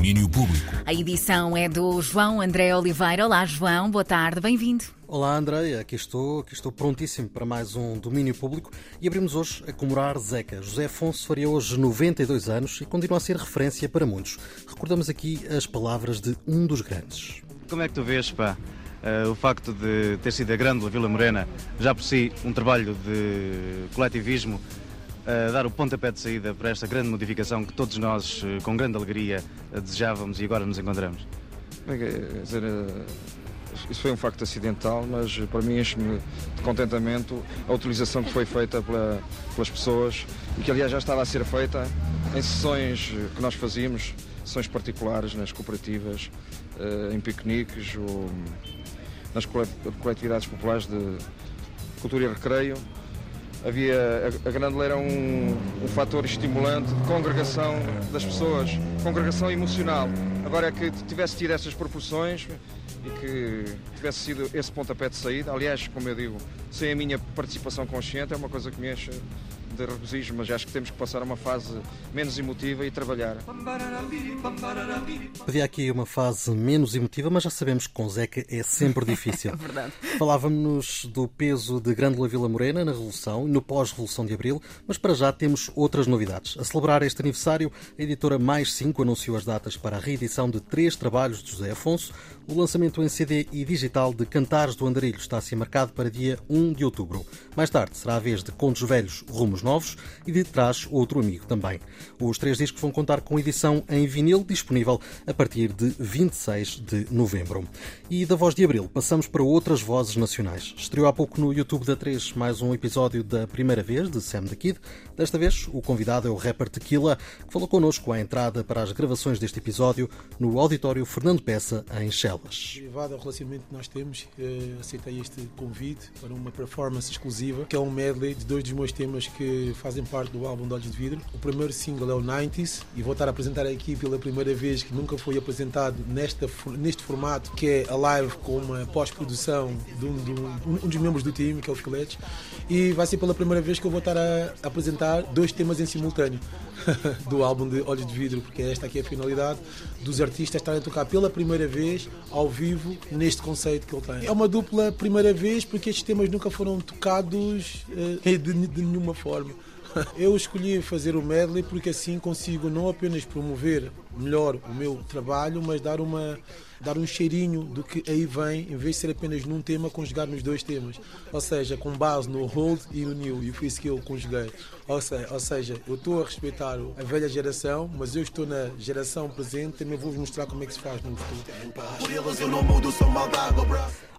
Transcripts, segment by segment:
Domínio Público. A edição é do João André Oliveira. Olá, João, boa tarde, bem-vindo. Olá, Andréia, aqui estou, aqui estou prontíssimo para mais um domínio público e abrimos hoje a comemorar Zeca. José Afonso faria hoje 92 anos e continua a ser referência para muitos. Recordamos aqui as palavras de um dos grandes. Como é que tu vês, pá, uh, o facto de ter sido a grande Vila Morena, já por si um trabalho de coletivismo, uh, dar o pontapé de saída para esta grande modificação que todos nós, uh, com grande alegria, desejávamos e agora nos encontramos? Bem, quer dizer, isso foi um facto acidental, mas para mim enche-me de contentamento a utilização que foi feita pela, pelas pessoas e que aliás já estava a ser feita em sessões que nós fazíamos, sessões particulares nas cooperativas, eh, em piqueniques ou nas coletividades populares de cultura e recreio. Havia, a, a Grândola era um, um fator estimulante de congregação das pessoas, congregação emocional. Agora é que tivesse tido estas proporções, e que tivesse sido esse pontapé de saída. Aliás, como eu digo, sem a minha participação consciente, é uma coisa que me enche de regozijo, mas acho que temos que passar a uma fase menos emotiva e trabalhar. Havia aqui uma fase menos emotiva, mas já sabemos que com Zeca é sempre difícil. é. Falávamos do peso de Grândola Vila Morena na Revolução e no pós-Revolução de Abril, mas para já temos outras novidades. A celebrar este aniversário, a editora Mais 5 anunciou as datas para a reedição de três trabalhos de José Afonso. O lançamento em CD e digital de Cantares do Andarilho está a ser marcado para dia 1 de outubro. Mais tarde será a vez de Contos Velhos, Rumos Novos e de Trás Outro Amigo também. Os três discos vão contar com edição em vinil disponível a partir de 26 de novembro. E da Voz de Abril passamos para outras vozes nacionais. Estreou há pouco no YouTube da 3 mais um episódio da primeira vez de Sam the Kid. Desta vez o convidado é o rapper Tequila, que falou connosco à entrada para as gravações deste episódio no auditório Fernando Peça em Chelas. Derivado ao relacionamento que nós temos, eh, aceitei este convite para uma performance exclusiva, que é um medley de dois dos meus temas que fazem parte do álbum Olhos de Vidro. O primeiro single é o 90s e vou estar a apresentar aqui pela primeira vez que nunca foi apresentado nesta, neste formato, que é a live com uma pós-produção de um, de um, um, dos membros do time, que é o Filetes, e vai ser pela primeira vez que eu vou estar a apresentar dois temas em simultâneo do álbum de Olhos de Vidro, porque esta aqui é a finalidade dos artistas estarem a tocar pela primeira vez ao vivo neste conceito que ele tem. É uma dupla primeira vez porque estes temas nunca foram tocados eh, de nenhuma forma. Eu escolhi fazer o medley porque assim consigo não apenas promover melhor o meu trabalho, mas dar uma dar um cheirinho do que aí vem, em vez de ser apenas num tema, conjugar nos dois temas. Ou seja, com base no hold e no new, e foi isso que eu conjuguei. Ou seja, ou seja eu estou a respeitar a velha geração, mas eu estou na geração presente, também vou-vos mostrar como é que se faz no futuro.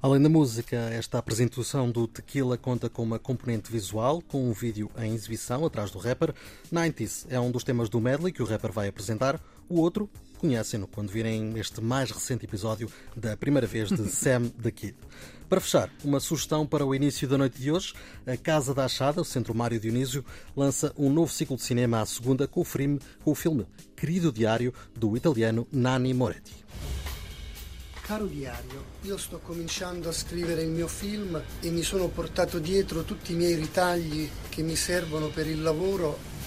Além da música, esta apresentação do Tequila conta com uma componente visual, com um vídeo em exibição atrás do rapper. 90s é um dos temas do medley que o rapper vai apresentar. O outro, conhecem-no quando virem este mais recente episódio da primeira vez de Sam the Kid. Para fechar, uma sugestão para o início da noite de hoje. A Casa da Achada, o Centro Mário Dionísio, lança um novo ciclo de cinema à segunda com o filme, com o filme Querido Diário, do italiano Nanni Moretti. Caro diario, io sto cominciando a scrivere il mio film e mi sono portato dietro tutti i miei ritagli che mi servono per il lavoro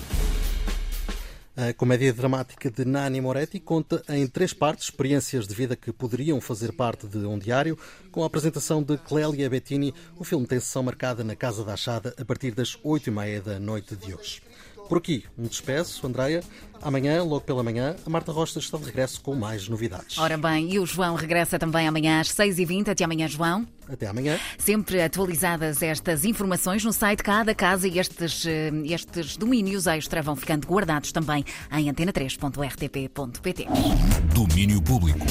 a comédia dramática de Nani Moretti conta em três partes experiências de vida que poderiam fazer parte de um diário. Com a apresentação de Clélia Bettini, o filme tem sessão marcada na Casa da Achada a partir das oito e meia da noite de hoje. Por aqui, um despeço, Andreia. Amanhã, logo pela manhã, a Marta Rocha está de regresso com mais novidades. Ora bem, e o João regressa também amanhã às 6h20. Até amanhã, João. Até amanhã. Sempre atualizadas estas informações no site Cada Casa e estes, estes domínios extra vão ficando guardados também em antena3.rtp.pt. Domínio Público.